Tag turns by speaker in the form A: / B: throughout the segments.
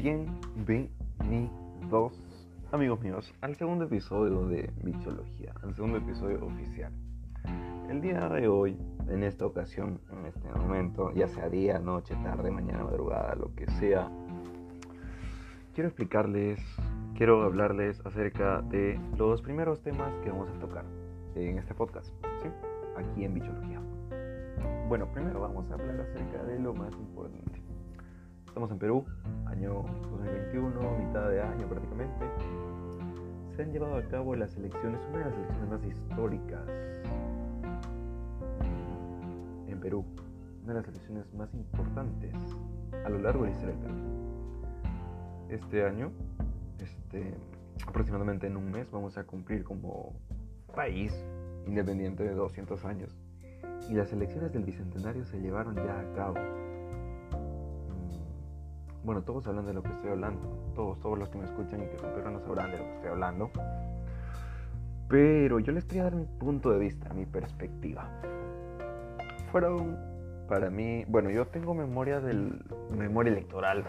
A: Bienvenidos, amigos míos, al segundo episodio de Bichología, al segundo episodio oficial. El día de hoy, en esta ocasión, en este momento, ya sea día, noche, tarde, mañana, madrugada, lo que sea, quiero explicarles, quiero hablarles acerca de los primeros temas que vamos a tocar en este podcast. Aquí en Bichología. Bueno, primero vamos a hablar acerca de lo más importante. Estamos en Perú, año 2021, mitad de año prácticamente. Se han llevado a cabo las elecciones, una de las elecciones más históricas en Perú, una de las elecciones más importantes a lo largo de la historia del Perú. Este año, este, aproximadamente en un mes, vamos a cumplir como país independiente de 200 años y las elecciones del Bicentenario se llevaron ya a cabo. Bueno, todos hablan de lo que estoy hablando, todos, todos los que me escuchan y que son peruanos sabrán de lo que estoy hablando. Pero yo les quería dar mi punto de vista, mi perspectiva. Fueron para mí, bueno, yo tengo memoria del memoria electoral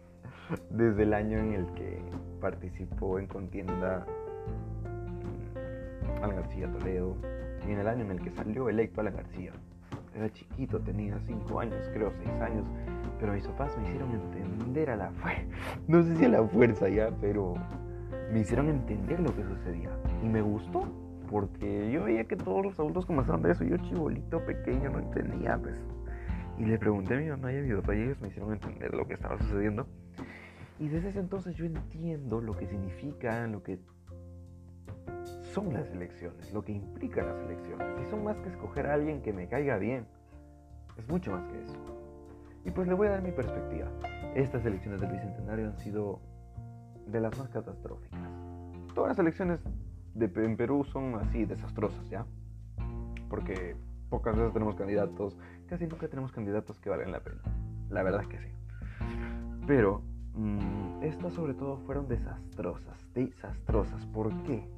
A: desde el año en el que participó en contienda mm, Alan García Toledo, y en el año en el que salió electo Alan García. Era chiquito, tenía 5 años, creo 6 años, pero mis papás me hicieron entender a la fuerza, no sé si a la fuerza ya, pero me hicieron entender lo que sucedía. Y me gustó, porque yo veía que todos los adultos comenzaron de eso, yo chibolito pequeño no entendía, pues. Y le pregunté a mi mamá y a mi me hicieron entender lo que estaba sucediendo. Y desde ese entonces yo entiendo lo que significa, lo que son las elecciones, lo que implican las elecciones. Y son más que escoger a alguien que me caiga bien. Es mucho más que eso. Y pues le voy a dar mi perspectiva. Estas elecciones del Bicentenario han sido de las más catastróficas. Todas las elecciones en Perú son así, desastrosas, ¿ya? Porque pocas veces tenemos candidatos, casi nunca tenemos candidatos que valen la pena. La verdad es que sí. Pero mmm, estas sobre todo fueron desastrosas, desastrosas. ¿Por qué?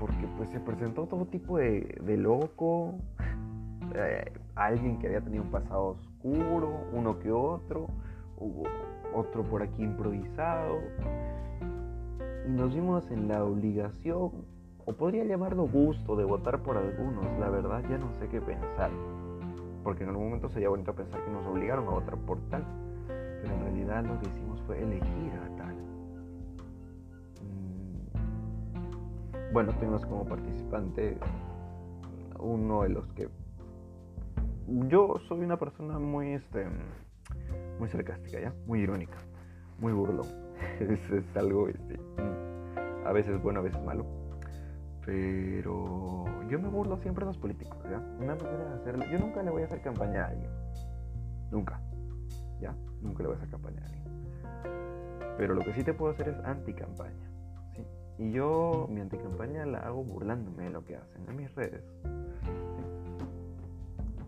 A: porque pues se presentó todo tipo de, de loco, eh, alguien que había tenido un pasado oscuro, uno que otro, otro por aquí improvisado, y nos vimos en la obligación, o podría llamarlo gusto, de votar por algunos, la verdad ya no sé qué pensar, porque en algún momento sería bonito pensar que nos obligaron a votar por tal, pero en realidad lo que hicimos fue elegir a tal. bueno, tuvimos como participante uno de los que yo soy una persona muy este muy sarcástica ya muy irónica muy burlón. Es, algo este, a veces bueno a veces malo. Pero yo me burlo siempre de los políticos ya una manera de hacerlo yo nunca le voy a hacer campaña a alguien. Nunca ya nunca le voy a hacer campaña a alguien. Pero lo que sí te puedo hacer es anti campaña y yo mi anticampaña la hago burlándome de lo que hacen en mis redes.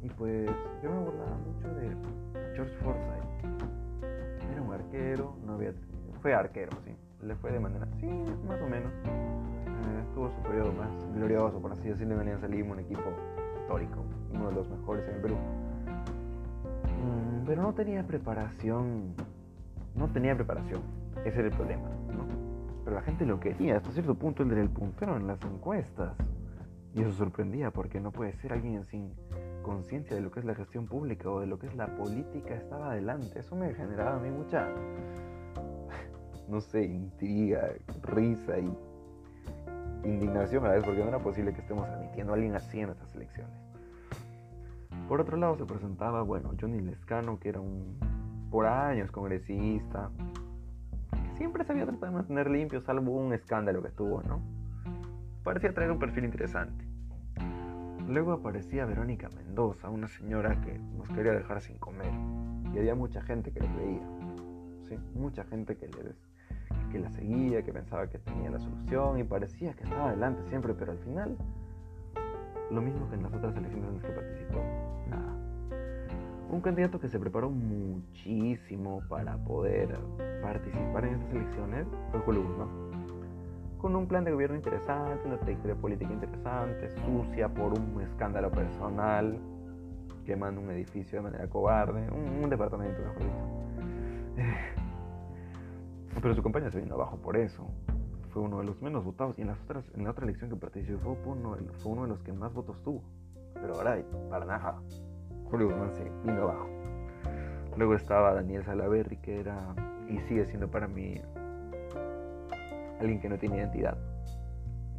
A: Y pues yo me burlaba mucho de George Forsyth. Era un arquero, no había fue arquero, sí. Le fue de manera, sí, más o menos. Eh, tuvo su periodo más glorioso, por así decirlo, venía a salir un equipo histórico, uno de los mejores en el Perú. Mm, pero no tenía preparación, no tenía preparación, ese era el problema, ¿no? Pero la gente lo quería, hasta cierto punto él era el puntero en las encuestas. Y eso sorprendía porque no puede ser alguien sin conciencia de lo que es la gestión pública o de lo que es la política estaba adelante. Eso me generaba a mí mucha, no sé, intriga, risa y indignación a la vez porque no era posible que estemos admitiendo a alguien así en estas elecciones. Por otro lado se presentaba, bueno, Johnny Lescano, que era un por años congresista, siempre se había tratado de mantener limpio, salvo un escándalo que tuvo, ¿no? Parecía traer un perfil interesante. Luego aparecía Verónica Mendoza, una señora que nos quería dejar sin comer. Y había mucha gente que le creía. ¿sí? Mucha gente que, le, que la seguía, que pensaba que tenía la solución y parecía que estaba adelante siempre, pero al final, lo mismo que en las otras elecciones en las que participó, nada. Un candidato que se preparó muchísimo para poder participar en estas elecciones fue Julio Guzmán. Con un plan de gobierno interesante, una trayectoria política interesante, sucia por un escándalo personal, quemando un edificio de manera cobarde, un, departamento mejor dicho. Pero su campaña se vino abajo por eso. Fue uno de los menos votados y en, las otras, en la otra elección que participó fue uno, de, los que más votos tuvo. Pero ahora, para nada, Julio Guzmán se vino abajo. Luego estaba Daniel Salaverry, que era y sigue siendo para mí alguien que no tiene identidad.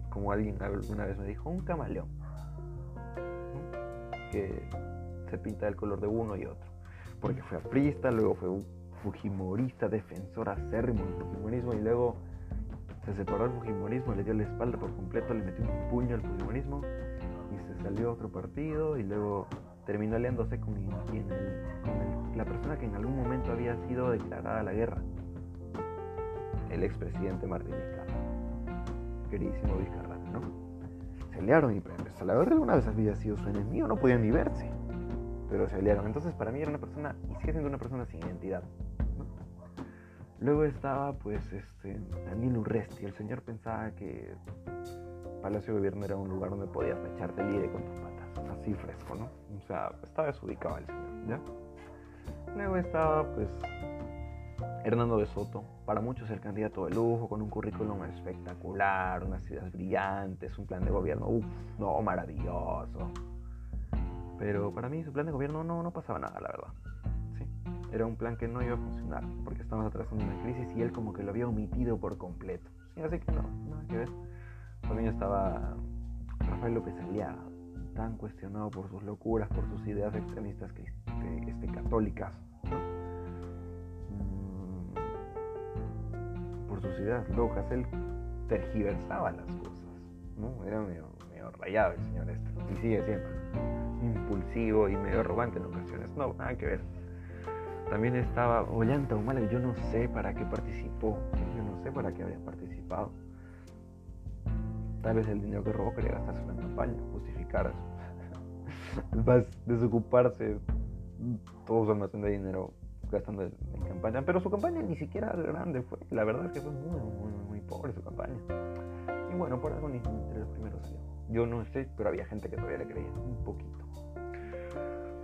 A: Como alguien alguna vez me dijo, un camaleón. Que se pinta del color de uno y otro. Porque fue aprista, luego fue un fujimorista, defensor acérrimo del fujimorismo y luego se separó del fujimorismo, le dio la espalda por completo, le metió un puño al fujimorismo y se salió a otro partido y luego terminó aliándose con, la persona que en algún momento había sido declarada la guerra, el expresidente Martín Vizcarra, queridísimo Vizcarra, ¿no? Se aliaron y pues, la guerra alguna vez había sido su enemigo, no podían ni verse, pero se aliaron. Entonces para mí era una persona, y sigue siendo una persona sin identidad. Luego estaba pues este Daniel Urresti, el señor pensaba que Palacio de Gobierno era un lugar donde podías echarte libre con tus patas, así fresco, ¿no? O sea, estaba desubicado el señor, ¿ya? Luego estaba, pues, Hernando de Soto, para muchos el candidato de lujo, con un currículum espectacular, unas ideas brillantes, un plan de gobierno, uff, no, maravilloso. Pero para mí su plan de gobierno no, no pasaba nada, la verdad. Sí, era un plan que no iba a funcionar, porque estábamos atravesando una crisis y él como que lo había omitido por completo. Sí, así que no, nada que ver. También estaba Rafael López Aliaga, tan cuestionado por sus locuras, por sus ideas extremistas que, este, católicas, mm, por sus ideas locas, él tergiversaba las cosas, era medio, rayado el señor este, y sigue siendo impulsivo y medio arrogante en ocasiones, no, nada que ver. También estaba Ollanta Humala, yo no sé para qué participó, yo no sé para qué habría participado. Tal vez el dinero que robó quería gastarse en campaña, justificar desocuparse todo su almacén de dinero gastando en, campaña. Pero su campaña ni siquiera era grande, fue. La verdad es que fue muy, muy, muy pobre su campaña. Y bueno, por algo ni entre los primeros salió. Yo no sé, pero había gente que todavía le creía, un poquito.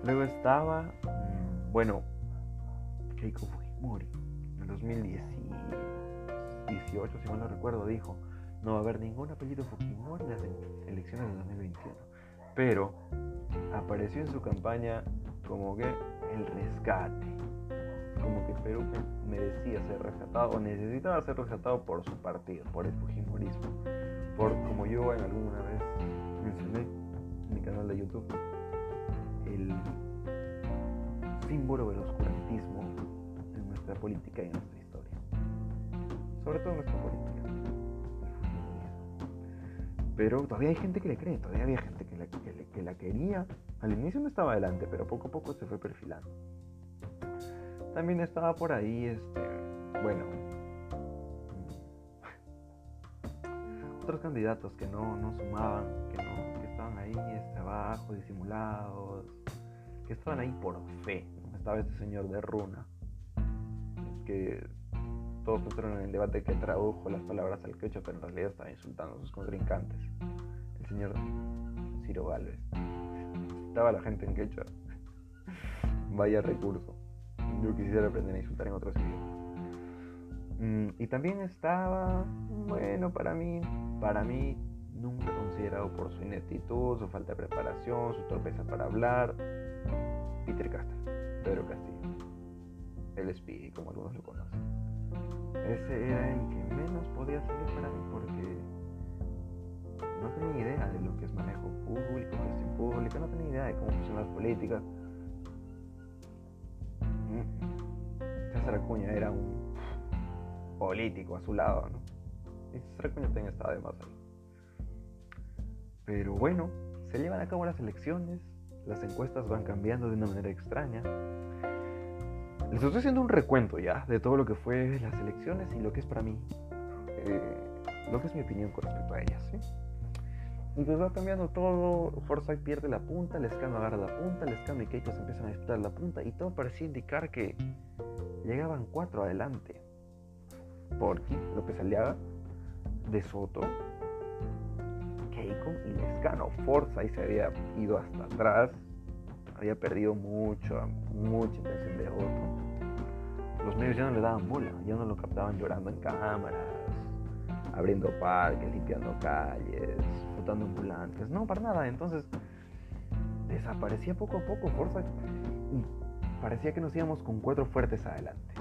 A: Luego estaba, mm, bueno, Keiko Fujimori, en el 2018, si mal no recuerdo, dijo no va a haber ningún apellido Fujimori en las elecciones de 2021. Pero apareció en su campaña como que el rescate, como que Perú merecía ser rescatado o necesitaba ser rescatado por su partido, por el Fujimorismo, por como yo en alguna vez mencioné en mi canal de YouTube, el símbolo del oscurantismo en nuestra política y en nuestra historia, sobre todo en nuestra política. Pero todavía hay gente que le cree, todavía había gente que la, que, la quería. Al inicio no estaba adelante, pero poco a poco se fue perfilando. También estaba por ahí, este, bueno, otros candidatos que no, no sumaban, que, no, que estaban ahí este, abajo, disimulados, que estaban ahí por fe. Estaba este señor de Runa, que todos entraron en el debate que tradujo las palabras al quechua, pero en realidad estaba insultando a sus contrincantes. El señor Ciro Galvez. Estaba la gente en quechua. Vaya recurso. Yo quisiera aprender a insultar en otros idiomas. Mm, y también estaba, bueno, para mí, para mí, nunca considerado por su ineptitud, su falta de preparación, su torpeza para hablar, Peter Castro, Pedro Castillo, el espía, como algunos lo conocen ese era el que menos podía salir para mí porque no tenía idea de lo que es manejo público, gestión pública, no tenía idea de cómo funcionan las políticas. César era un político a su lado, ¿no? Y César Acuña también estaba de más ahí. Pero bueno, se llevan a cabo las elecciones, las encuestas van cambiando de una manera extraña. Les estoy haciendo un recuento ya de todo lo que fue las elecciones y lo que es para mí, eh, lo que es mi opinión con respecto a ellas. ¿sí? Entonces va cambiando todo, Forsyth pierde la punta, Lescano agarra la punta, Lescano y Keiko se empiezan a disputar la punta y todo parecía indicar que llegaban cuatro adelante. Porque López Aliaga, De Soto, Keiko y Lescano. Forsyth se había ido hasta atrás había perdido mucho, mucha intención de voto. los medios ya no le daban bola, ya no lo captaban llorando en cámaras, abriendo parques, limpiando calles, flotando ambulantes, no, para nada. Entonces desaparecía poco a poco Forza y parecía que nos íbamos con cuatro fuertes adelante.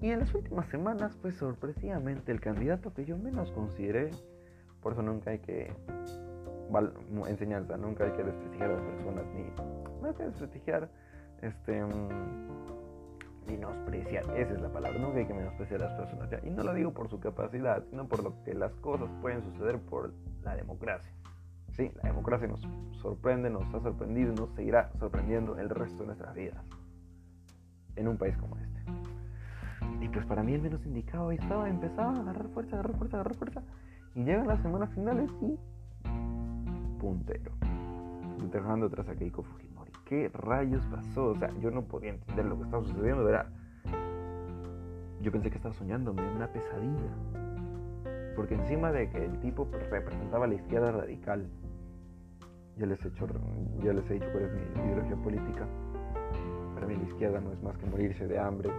A: Y en las últimas semanas, pues sorpresivamente, el candidato que yo menos consideré, por eso nunca hay que enseñanza, nunca hay que desprestigiar a las personas, ni no hay que desprestigiar, este, mm, menospreciar, esa es la palabra, nunca hay que menospreciar a las personas, y no lo digo por su capacidad, sino por lo que las cosas pueden suceder por la democracia. Sí, la democracia nos sorprende, nos ha sorprendido y nos seguirá sorprendiendo el resto de nuestras vidas en un país como este. Y pues para mí el menos indicado estaba, empezaba a agarrar fuerza, agarrar fuerza, agarrar fuerza. Y llegan las semanas finales y puntero. Dejando atrás a Keiko Fujimori. ¿Qué rayos pasó? O sea, yo no podía entender lo que estaba sucediendo. ¿verdad? Yo pensé que estaba soñando, me una pesadilla. Porque encima de que el tipo representaba la izquierda radical, ya les he, hecho, ya les he dicho cuál es mi ideología política. La izquierda no es más que morirse de hambre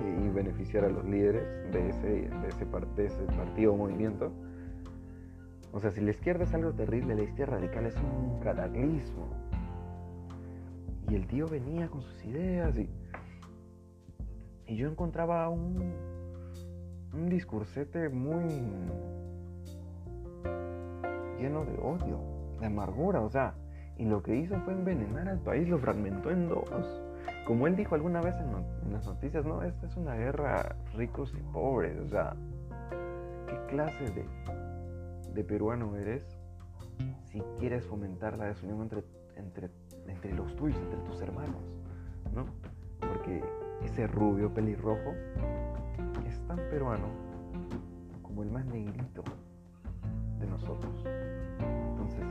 A: y beneficiar a los líderes de ese, partido o movimiento o sea, si la izquierda es algo terrible, la izquierda radical es un cataclismo. Y el tío venía con sus ideas y, y yo encontraba un, un discursete muy lleno de odio, de amargura, o sea, y lo que hizo fue envenenar al país, lo fragmentó en dos. Como él dijo alguna vez en, las noticias, no, esta es una guerra ricos y pobres, o sea, ¿qué clase de de peruano eres si quieres fomentar la desunión entre, entre, entre los tuyos, entre tus hermanos, ¿no? Porque ese rubio pelirrojo es tan peruano como el más negrito de nosotros. Entonces,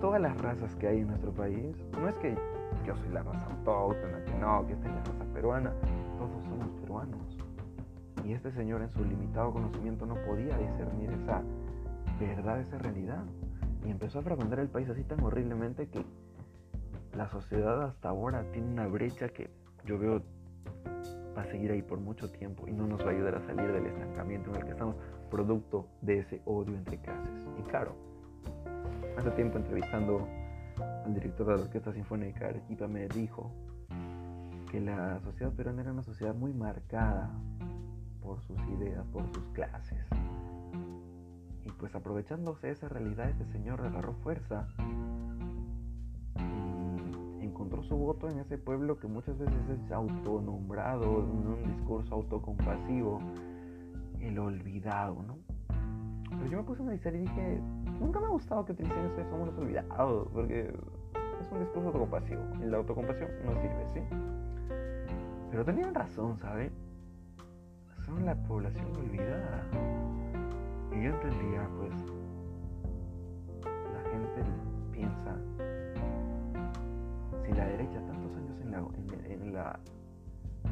A: todas las razas que hay en nuestro país, no es que yo soy la raza autóctona, que no, que esta es la raza peruana, todos somos peruanos. Y este señor en su limitado conocimiento no podía discernir esa verdad, esa realidad. Y empezó a fragmentar el país así tan horriblemente que la sociedad hasta ahora tiene una brecha que yo veo va a seguir ahí por mucho tiempo y no nos va a ayudar a salir del estancamiento en el que estamos producto de ese odio entre clases. Y claro, hace tiempo entrevistando al director de la Orquesta Sinfónica de Arequipa me dijo que la sociedad peruana era una sociedad muy marcada por sus ideas, por sus clases. Y pues aprovechándose de esa realidad, este señor agarró fuerza y encontró su voto en ese pueblo que muchas veces es autonombrado, en un discurso autocompasivo, el olvidado, ¿no? Pero yo me puse a analizar y dije, nunca me ha gustado que utilicen eso de somos los olvidados, porque es un discurso autocompasivo. Y la autocompasión no sirve, ¿sí? Pero tenían razón, ¿sabe? Son la población olvidada. Y yo entendía, pues, la gente piensa, si la derecha tantos años en la, en, la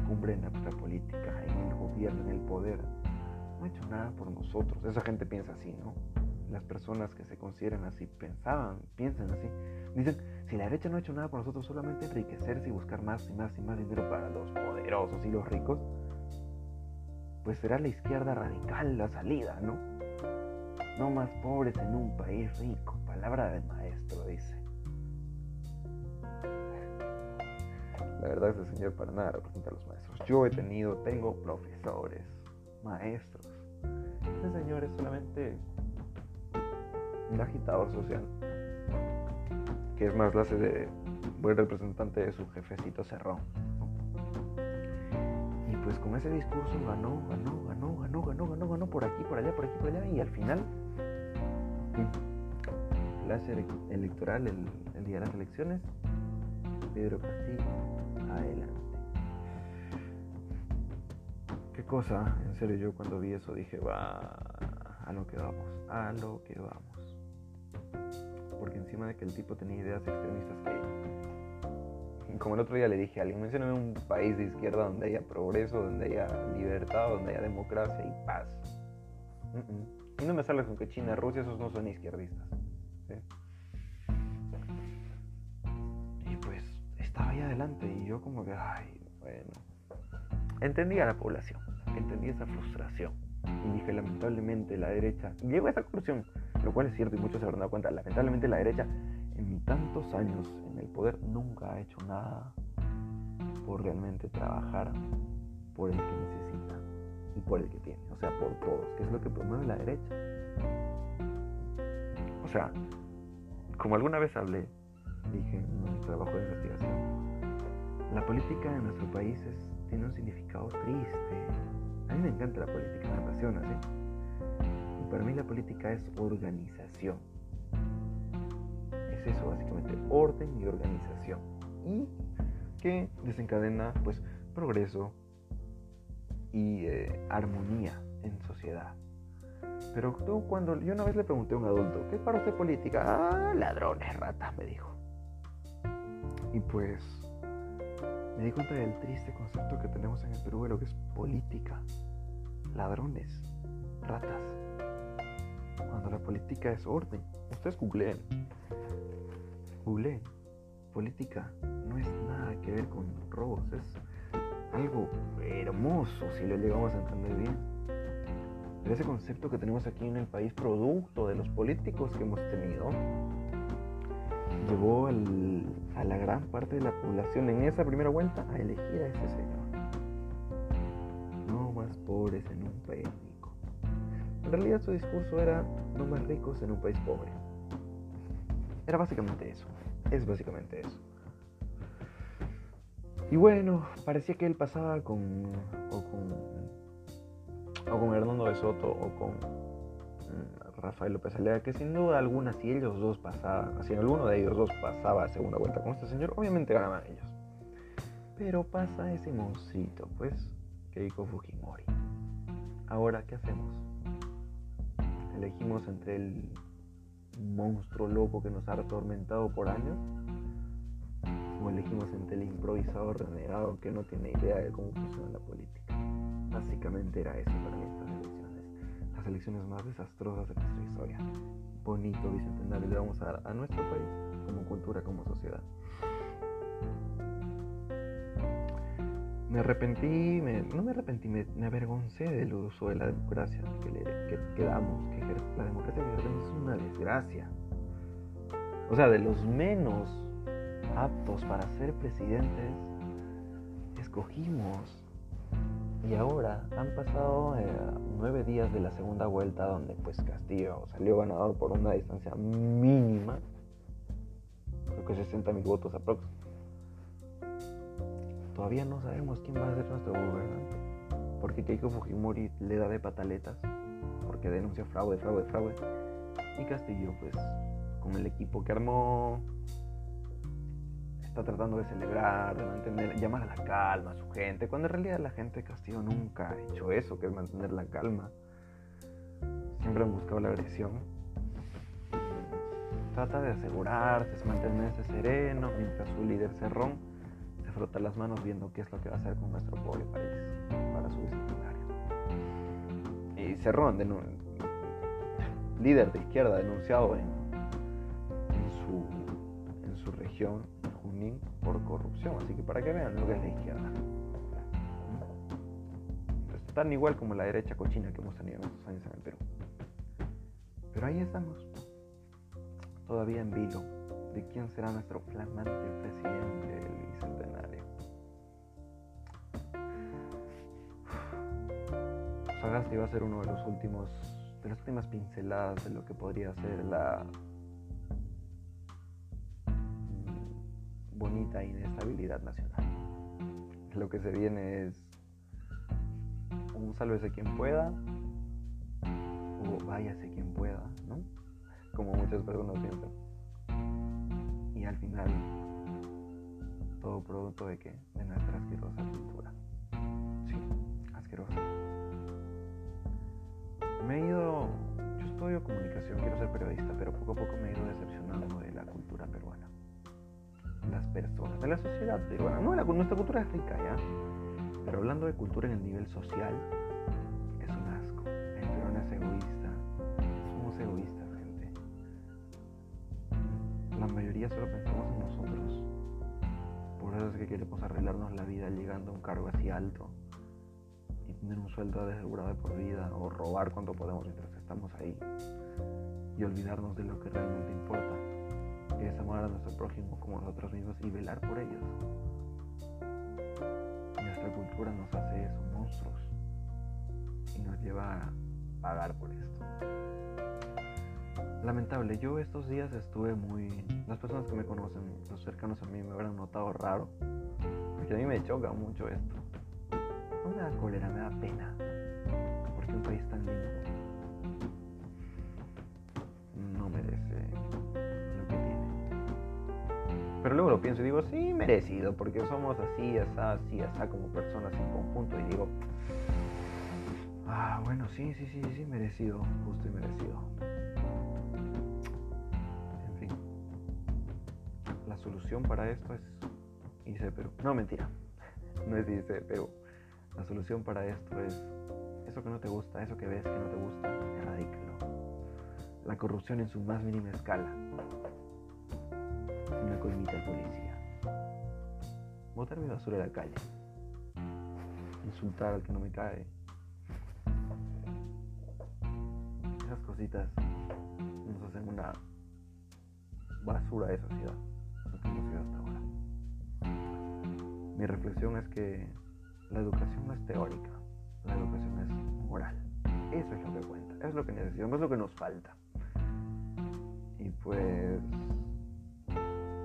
A: cumbre de nuestra política, en el gobierno, en el poder, no ha hecho nada por nosotros. Esa gente piensa así, ¿no? Las personas que se consideran así pensaban, piensan así. Dicen, si la derecha no ha hecho nada por nosotros, solamente enriquecerse y buscar más y más y más dinero para los poderosos y los ricos, pues será la izquierda radical la salida, ¿no? No más pobres en un país rico. Palabra del maestro, dice. La verdad es que el señor para nada representa a los maestros. Yo he tenido, tengo profesores, maestros. Este señor es solamente agitador social. Que es más, la de buen representante de su jefecito cerrón pues con ese discurso ganó, ganó, ganó, ganó, ganó, ganó, ganó por aquí, por allá, por aquí, por allá, y al final, el electoral, el, día de las elecciones, Pedro Castillo, adelante. Qué cosa, en serio, yo cuando vi eso dije, va, a lo que vamos, a lo que vamos. Porque encima de que el tipo tenía ideas extremistas que como el otro día le dije a alguien, mencioname un país de izquierda donde haya progreso, donde haya libertad, donde haya democracia y paz. Y no me sale con que China, Rusia, esos no son izquierdistas. Y pues estaba ahí adelante y yo como que, ay, bueno. entendía a la población, entendía esa frustración. Y dije, lamentablemente la derecha, llego a esa conclusión, lo cual es cierto y muchos se habrán dado cuenta, lamentablemente la derecha en tantos años en el poder nunca ha hecho nada por realmente trabajar por el que necesita y por el que tiene, o sea, por todos, que es lo que promueve la derecha. O sea, como alguna vez hablé, dije en un trabajo de investigación, la política en nuestro país tiene un significado triste. A mí me encanta la política, me apasiona, ¿sí? Para mí la política es organización. Es eso básicamente, orden y organización. Y que desencadena pues progreso y eh, armonía en sociedad. Pero tú cuando yo una vez le pregunté a un adulto, ¿qué es para usted política? Ah, ladrones, ratas, me dijo. Y pues me di cuenta del triste concepto que tenemos en el Perú de lo que es política. Ladrones, ratas. Cuando la política es orden. Ustedes googleen. Googleen. Política no es nada que ver con robos. Es algo hermoso si lo llegamos a entender bien. Pero ese concepto que tenemos aquí en el país, producto de los políticos que hemos tenido, llevó a la gran parte de la población en esa primera vuelta a elegir a ese señor. No más pobres en un país. En realidad su discurso era no más ricos en un país pobre. Era básicamente eso. Es básicamente eso. Y bueno, parecía que él pasaba con, o con, o con Hernando de Soto o con mm, Rafael López Alea, que sin duda alguna, si ellos dos pasaban, si alguno de ellos dos pasaba a segunda vuelta con este señor, obviamente ganaban ellos. Pero pasa ese moncito, pues, Keiko Fujimori. Ahora, ¿qué hacemos? Elegimos entre el monstruo loco que nos ha atormentado por años o elegimos entre el improvisado renegado que no tiene idea de cómo funciona la política. Básicamente era eso para mí estas elecciones. Las elecciones más desastrosas de nuestra historia. Bonito bicentenario le vamos a dar a nuestro país como cultura, como sociedad. Me arrepentí, no me arrepentí, me, avergoncé del uso de la democracia que, le, que, damos, que la democracia que es una desgracia. O sea, de los menos aptos para ser presidentes, escogimos. Y ahora han pasado eh, nueve días de la segunda vuelta donde pues Castillo salió ganador por una distancia mínima, creo que 60 mil votos aprox. Todavía no sabemos quién va a ser nuestro gobernante, porque Keiko Fujimori le da de pataletas, porque denuncia fraude, fraude, fraude. Y Castillo pues con el equipo que armó, está tratando de celebrar, de mantener, llamar a la calma a su gente, cuando en realidad la gente de Castillo nunca ha hecho eso, que es mantener la calma. Siempre han buscado la agresión. Trata de asegurarse, mantenerse sereno, mientras su líder Cerrón se frota las manos viendo qué es lo que va a hacer con nuestro pobre país para su bicentenario. Y Cerrón, líder de izquierda denunciado en, su, en su región, por corrupción. Así que para que vean lo que es la izquierda. Tan igual como la derecha cochina que hemos tenido en estos años en el Perú. Pero ahí estamos. Todavía en vilo de quién será nuestro flamante presidente del bicentenario. Va a ser uno de los últimos, de las últimas pinceladas de lo que podría ser la bonita inestabilidad nacional. Lo que se viene es un sálvese quien pueda o váyase quien pueda, ¿no? Como muchas personas piensan. Y al final, todo producto de qué? De nuestra asquerosa cultura. Sí, asquerosa. Me he ido, yo estudio comunicación, quiero ser periodista, pero poco a poco me he ido decepcionando de la cultura peruana las personas, de la sociedad peruana. No, nuestra cultura es rica, ¿ya? Pero hablando de cultura en el nivel social, es un asco. El peruano es egoísta. Somos egoístas, gente. La mayoría solo pensamos en nosotros. Por eso es que queremos arreglarnos la vida llegando a un cargo así alto. Tener un sueldo asegurado de por vida o robar cuanto podemos mientras estamos ahí y olvidarnos de lo que realmente importa, que es amar a nuestro prójimo como nosotros mismos y velar por ellos. Nuestra cultura nos hace eso, monstruos, y nos lleva a pagar por esto. Lamentable, yo estos días estuve muy... Las personas que me conocen, los cercanos a mí, me habrán notado raro, porque a mí me choca mucho esto. No me da cólera, me da pena, porque un país tan lindo no merece lo que tiene. Pero luego lo pienso y digo, sí, merecido, porque somos así, así, así, así como personas en conjunto, y digo, ah, bueno, sí, sí, sí, sí, merecido, justo y merecido. solución para esto es irse de Perú. No, mentira. No es irse de Perú. La solución para esto es eso que no te gusta, eso que ves que no te gusta, erradícalo. La corrupción en su más mínima escala. Una coimita al policía. Botar mi basura a la calle. Insultar al que no me cae. Esas cositas nos hacen una basura de sociedad hasta ahora. Mi reflexión es que la educación no es teórica, la educación es moral. Eso es lo que cuenta, es lo que necesitamos, es lo que nos falta. Y pues,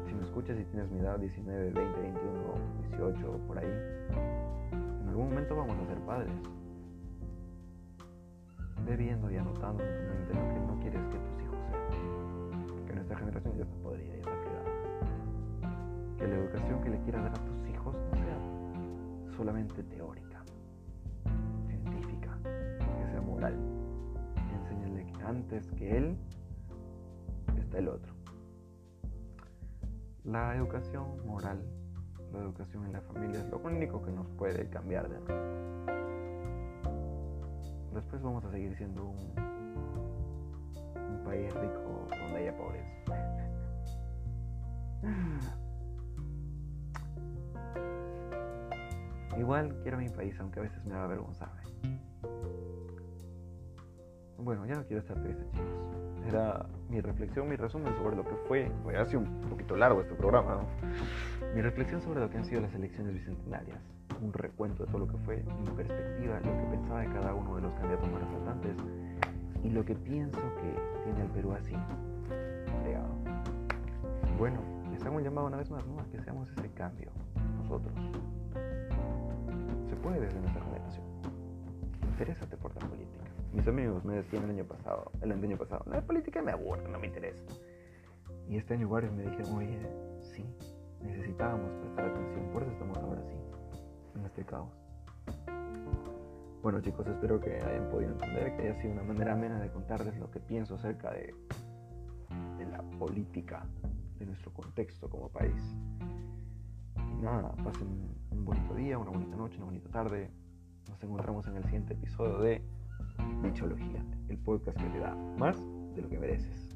A: si me escuchas y tienes mi edad, 19, 20, 21, 18, por ahí, en algún momento vamos a ser padres. Ve viendo y anotando en tu mente lo que no quieres que tus hijos sean. Que nuestra generación ya está podrida, ya está que la educación que le quieras dar a tus hijos solamente teórica, científica, que sea moral. Enséñale que antes que él está el otro. La educación moral, la educación en la familia es lo único que nos puede cambiar de rumbo. Después vamos a seguir siendo un, un país rico donde haya pobreza. Igual quiero mi país, aunque a veces me da avergonzarme. Bueno, ya no quiero estar triste, chicos. Era mi reflexión, mi resumen sobre lo que fue. Fue hace un poquito largo este programa, ¿no? Mi reflexión sobre lo que han sido las elecciones bicentenarias. Un recuento de todo lo que fue, mi perspectiva, lo que pensaba de cada uno de los candidatos más resaltantes y lo que pienso que tiene el Perú así, creado. Bueno, les hago un llamado una vez más, ¿no? A que seamos ese cambio, nosotros puede desde nuestra generación. Interésate por la política. Mis amigos me decían el año pasado, el año pasado, la política me aburre, no me interesa. Y este año varios me dijeron, oye, sí, necesitábamos prestar atención, por eso estamos ahora sí, en este caos. Bueno chicos, espero que hayan podido entender, que haya sido una manera amena de contarles lo que pienso acerca de, de la política, de nuestro contexto como país. Nada, pasen un bonito día, una bonita noche, una bonita tarde. Nos encontramos en el siguiente episodio de Bichología, el podcast que te da más de lo que mereces.